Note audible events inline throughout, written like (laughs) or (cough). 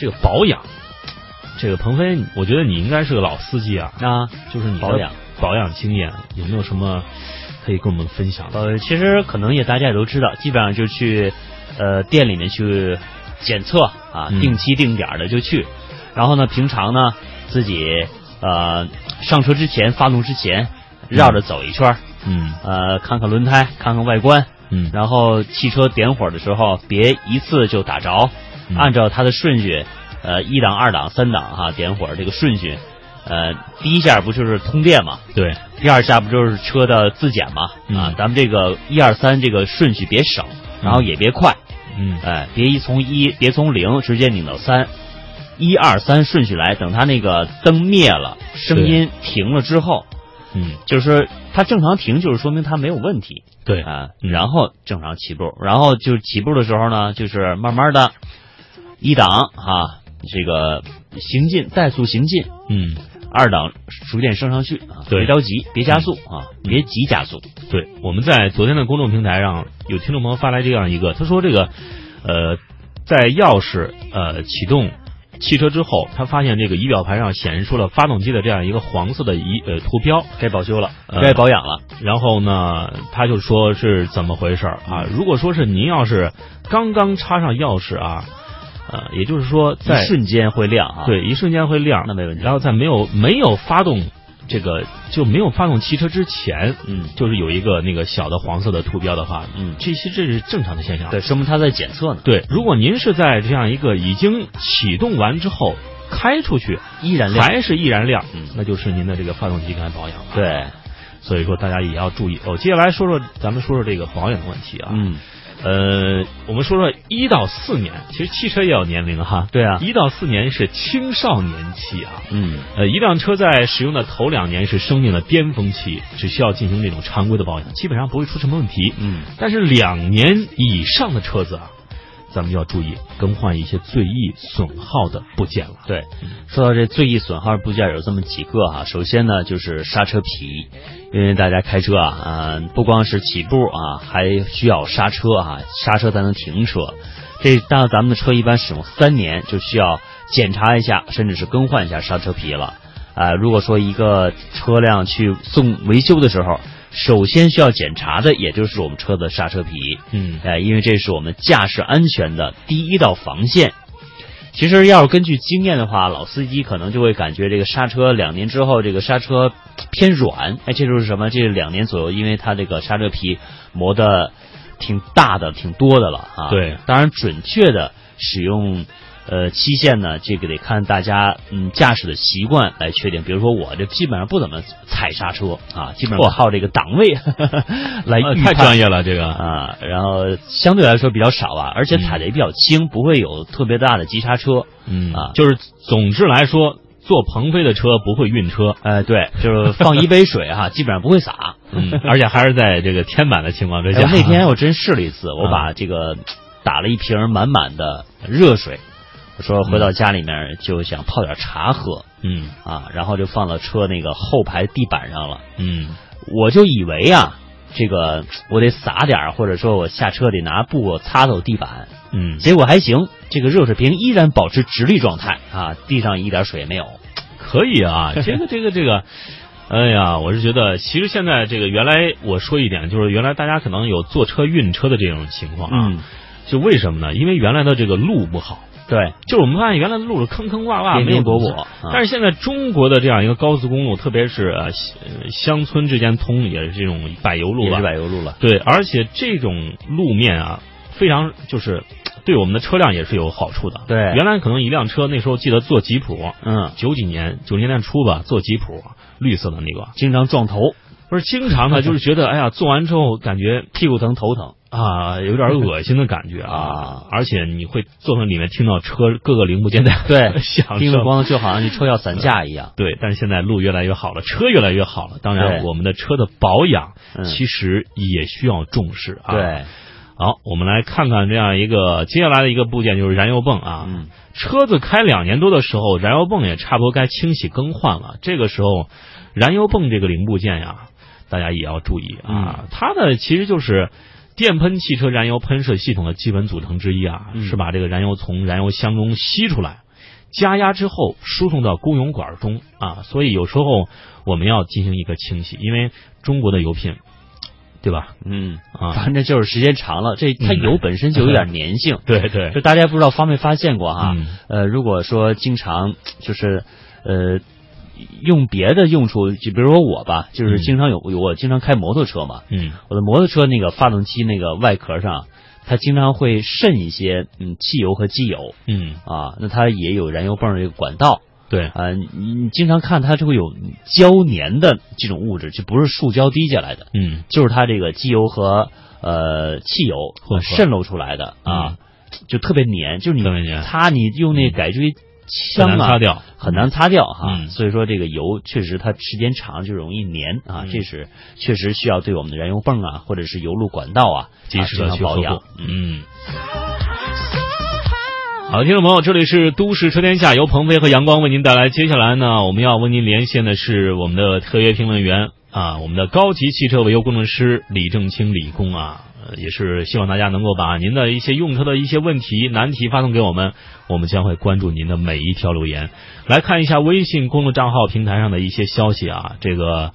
这个保养，这个鹏飞，我觉得你应该是个老司机啊，啊，就是你保养保养经验有没有什么可以跟我们分享的？呃，其实可能也大家也都知道，基本上就去呃店里面去检测啊，嗯定期定点的就去，然后呢，平常呢自己呃上车之前、发动之前绕着走一圈，嗯呃，看看轮胎，看看外观，嗯然后汽车点火的时候别一次就打着，嗯按照它的顺序，呃，一档、二档、三档哈、点火这个顺序，呃，第一下不就是通电嘛，对，第二下不就是车的自检嘛？嗯。啊，咱们这个一二三这个顺序别省，然后也别快，嗯。哎，别一从一别从零直接拧到三，一二三顺序来，等它那个灯灭了，声音停了之后，嗯。就是说它正常停，就是说明它没有问题。对，啊，嗯。然后正常起步，然后就是起步的时候呢，就是慢慢的，一档啊、这个行进怠速行进，嗯二档逐渐升上去啊，对别着急，别加速啊，别急加速。对，我们在昨天的公众平台上有听众朋友发来这样一个，他说这个呃，在钥匙呃启动汽车之后，他发现这个仪表盘上显示出了发动机的这样一个黄色的仪呃图标，该保修了，呃该保养了。然后呢，他就说是怎么回事儿啊？如果说是您要是刚刚插上钥匙啊，呃，也就是说在一瞬间会亮啊。，对一瞬间会亮，那没问题然后在没有没有发动这个就没有发动汽车之前，嗯就是有一个那个小的黄色的图标的话，嗯，这些这是正常的现象。对，说明它在检测呢，对，如果您是在这样一个已经启动完之后开出去依然亮。还是依然亮，嗯那就是您的这个发动机该保养了。，对，所以说大家也要注意。哦，接下来说说咱们说说这个保养的问题啊。嗯，呃，我们说说一到四年，其实汽车也有年龄哈。对啊，一到四年是青少年期啊。嗯呃，一辆车在使用的头两年是生命的巅峰期，只需要进行这种常规的保养，基本上不会出什么问题。嗯，但是两年以上的车子啊，咱们要注意更换一些最易损耗的部件了。对。说到这最易损耗的部件有这么几个哈，首先呢就是刹车皮，因为大家开车啊，啊、不光是起步啊，还需要刹车啊，刹车才能停车。这当咱们的车一般使用三年，就需要检查一下，甚至是更换一下刹车皮了。啊、如果说一个车辆去送维修的时候，首先需要检查的，也就是我们车的刹车皮。嗯哎，因为这是我们驾驶安全的第一道防线。其实要是根据经验的话，老司机可能就会感觉这个刹车两年之后，这个刹车偏软。哎，这就是什么？这是两年左右，因为它这个刹车皮磨的挺大的、挺多的了啊。对，当然准确的使用呃期限呢，这个得看大家嗯驾驶的习惯来确定。比如说我这基本上不怎么踩刹车啊，基本上嚯靠这个档位 (laughs) 来呃预判。太专业了，这个。啊，然后相对来说比较少啊，而且踩的也比较轻，不会有特别大的急刹车。嗯啊就是总之来说，坐鹏飞的车不会晕车。哎，对，就是放一杯水哈、(laughs) 基本上不会洒。嗯，而且还是在这个天满的情况之下。哎那天我真试了一次，我把这个打了一瓶满满的热水，我说回到家里面就想泡点茶喝嗯啊，然后就放到车那个后排地板上了。嗯我就以为啊，这个我得撒点，或者说我下车得拿布擦走地板，嗯，结果还行，这个热水瓶依然保持直立状态啊，地上一点水也没有。可以啊，这个这个这个。哎呀，我是觉得，其实现在这个原来我说一点，就是原来大家可能有坐车晕车的这种情况啊，嗯，就为什么呢？因为原来的这个路不好，对，就是我们发现原来的路是坑坑洼洼、颠没有颠簸簸，但是现在中国的这样一个高速公路，特别是呃乡村之间通，也是这种柏油路也是？柏油路了。对，而且这种路面啊，非常就是对我们的车辆也是有好处的。对。原来可能一辆车那时候记得坐吉普，嗯，九几年九十年代初吧，坐吉普，绿色的那个，经常撞头，不是经常呢，就是觉得哎呀，做完之后感觉屁股疼、头疼。啊，(laughs) 有点恶心的感觉啊而且你会坐在里面听到车各个零部件的对 (laughs) 响叮声了咣就好像你车要散架一样。对，但是现在路越来越好了，车越来越好了。当然，我们的车的保养嗯其实也需要重视啊。，对，好，我们来看看这样一个接下来的一个部件，就是燃油泵啊。嗯，车子开两年多的时候，燃油泵也差不多该清洗更换了。这个时候，燃油泵这个零部件呀，大家也要注意嗯啊。它呢其实就是电喷汽车燃油喷射系统的基本组成之一啊，嗯是把这个燃油从燃油箱中吸出来。加压之后输送到供油管中啊，所以有时候我们要进行一个清洗，因为中国的油品，对吧？嗯啊，反正就是时间长了，这它嗯油本身就有点粘性。(laughs) 对对就大家不知道发没发现过哈？嗯呃，如果说经常就是呃用别的用处，就比如说我吧，就是嗯。经常有我经常开摩托车嘛，嗯。我的摩托车那个发动机那个外壳上，它经常会渗一些嗯汽油和机油嗯，啊，那它也有燃油泵这个管道。对，啊，你你经常看它就会有胶粘的这种物质，就不是树胶滴下来的，嗯。就是它这个机油和呃汽油混合。渗漏出来的啊，就特别粘，就是你擦你用那改锥很枪擦掉，很难擦掉哈，嗯所以说这个油确实它时间长就容易粘啊，嗯这是确实需要对我们的燃油泵啊或者是油路管道啊及时的去保养。。嗯。好，听众朋友，这里是都市车天下，由鹏飞和阳光为您带来。接下来呢，我们要为您连线的是我们的特约评论员啊，我们的高级汽车维修工程师李正清李工啊，呃也是希望大家能够把您的一些用车的一些问题、难题发送给我们，我们将会关注您的每一条留言。来看一下微信公众账号平台上的一些消息啊，这个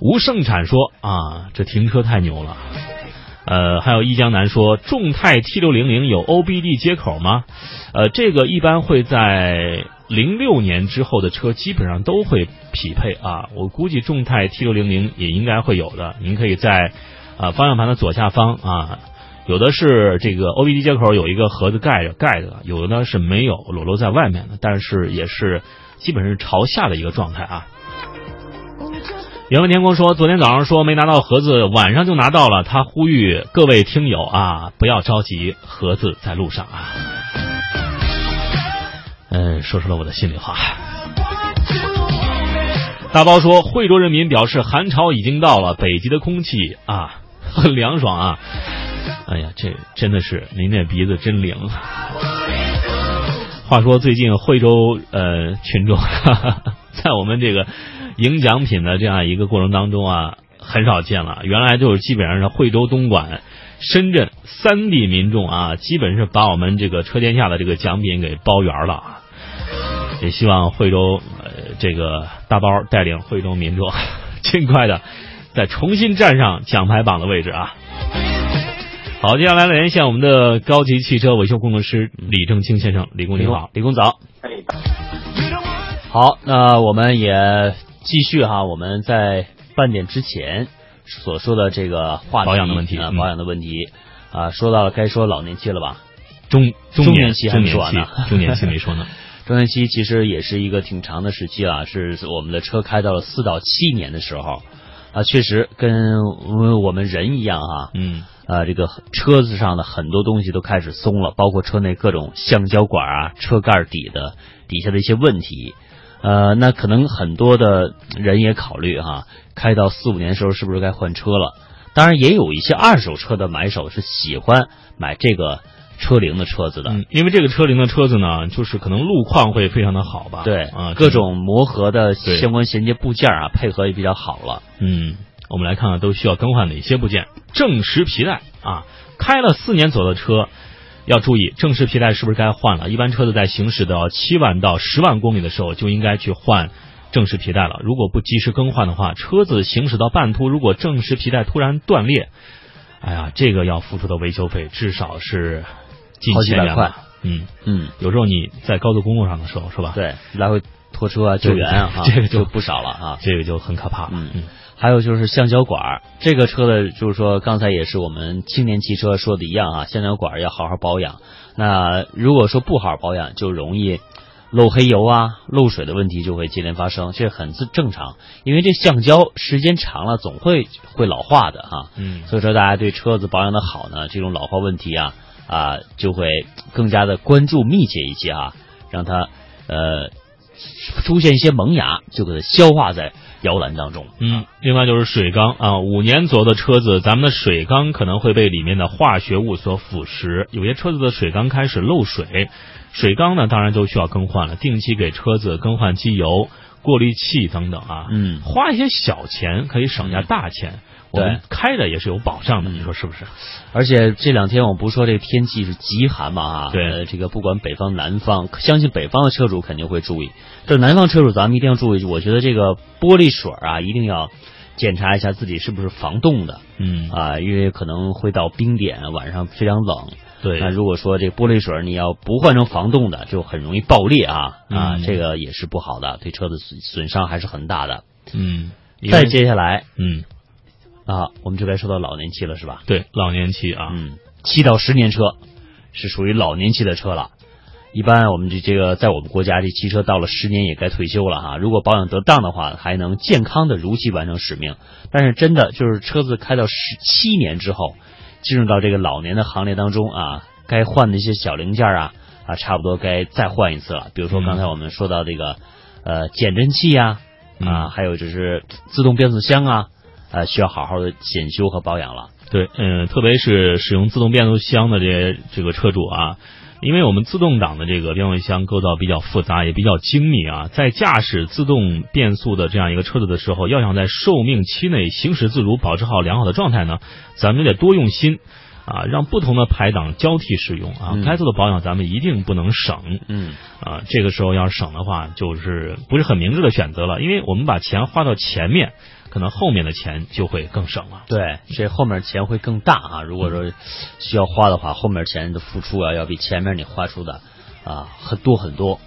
吴盛产说啊，这停车太牛了。呃，还有一江南说，众泰 T 六零零有 OBD 接口吗？呃，这个一般会在零六年之后的车基本上都会匹配啊。我估计众泰 T 六零零也应该会有的。您可以在啊方向盘的左下方啊，有的是这个 OBD 接口有一个盒子盖着盖着，有的呢是没有裸露在外面的，但是也是基本是朝下的一个状态啊。原问天空说，昨天早上说没拿到盒子，晚上就拿到了。他呼吁各位听友啊，不要着急，盒子在路上啊。嗯，说出了我的心里话。大包说，惠州人民表示寒潮已经到了，北极的空气啊很 (laughs) 凉爽啊。哎呀，这真的是您这鼻子真灵。话说最近惠州呃群众 (laughs) 在我们这个赢奖品的这样一个过程当中啊，很少见了。原来就是基本上是惠州、东莞、深圳三地民众啊，基本是把我们这个车天下的这个奖品给包圆了啊。也希望惠州呃这个大包带领惠州民众 (laughs) 尽快的再重新站上奖牌榜的位置啊。好，接下来连线我们的高级汽车维修工程师李正清先生，李工你好。李工早。哎，好，那我们也继续哈，我们在半点之前所说的这个话题保养的问题啊，嗯保养的问题啊，说到了该说老年期了吧？中中年年期还没说完呢，(laughs) 中年期没说呢。(laughs) 中年期其实也是一个挺长的时期啊，是我们的车开到了四到七年的时候啊，确实跟我们人一样啊，嗯啊，这个车子上的很多东西都开始松了，包括车内各种橡胶管啊、车盖底的底下的一些问题。呃，那可能很多的人也考虑哈、开到四五年的时候是不是该换车了？当然，也有一些二手车的买手是喜欢买这个车龄的车子的。嗯，因为这个车龄的车子呢，就是可能路况会非常的好吧？对啊，各种磨合的相关衔接部件啊，配合也比较好了。嗯，我们来看看都需要更换哪些部件。正时皮带啊，开了四年左右的车，要注意正时皮带是不是该换了？一般车子在行驶到七万到十万公里的时候，就应该去换正时皮带了。如果不及时更换的话，车子行驶到半途，如果正时皮带突然断裂，哎呀，这个要付出的维修费至少是近好几百块。嗯，嗯，有时候你在高速公路上的时候，是吧？，对，来回拖车啊、救援啊，(laughs) 哈这个就就不少了啊。这个就很可怕了。嗯嗯，还有就是橡胶管儿，这个车的，就是说刚才也是我们青年汽车说的一样啊，橡胶管儿要好好保养。那如果说不好好保养，就容易漏黑油啊、漏水的问题就会接连发生，这很自正常。因为这橡胶时间长了总会会老化的哈、嗯所以说大家对车子保养的好呢，这种老化问题啊啊就会更加的关注密切一些啊，让它呃出现一些萌芽，就给它消化在摇篮当中。嗯，另外就是水缸啊，五年左右的车子，咱们的水缸可能会被里面的化学物所腐蚀，有些车子的水缸开始漏水，水缸呢当然就需要更换了，定期给车子更换机油，过滤器等等啊，嗯，花一些小钱可以省下大钱。我们开着也是有保障的，你说是不是？而且这两天我们不是说这个天气是极寒嘛啊？对，这个不管北方南方，相信北方的车主肯定会注意。这南方车主咱们一定要注意，我觉得这个玻璃水啊，一定要检查一下自己是不是防冻的。嗯啊，因为可能会到冰点，晚上非常冷。对，那如果说这玻璃水你要不换成防冻的，就很容易爆裂啊啊，这个也是不好的，对车子损损伤还是很大的。嗯，再接下来，嗯。啊，我们就该说到老年期了，是吧？对，老年期啊，嗯，七到十年车是属于老年期的车了。一般我们这这个在我们国家，这汽车到了十年也该退休了哈。如果保养得当的话，还能健康的如期完成使命。但是真的就是车子开到十七年之后，进入到这个老年的行列当中啊，该换的一些小零件啊啊，差不多该再换一次了。比如说刚才我们说到这个呃减震器呀啊，还有就是自动变速箱啊。呃，需要好好的检修和保养了。对，嗯，特别是使用自动变速箱的这些这个车主啊，因为我们自动挡的这个变速箱构造比较复杂，也比较精密啊，在驾驶自动变速的这样一个车子的时候，要想在寿命期内行驶自如，保持好良好的状态呢，咱们得多用心啊，让不同的排档交替使用啊，该做的保养咱们一定不能省。嗯，啊，这个时候要是省的话，就是不是很明智的选择了，因为我们把钱花到前面。可能后面的钱就会更省了，对，这后面钱会更大啊。如果说需要花的话，后面钱的付出啊，要比前面你花出的啊很多很多。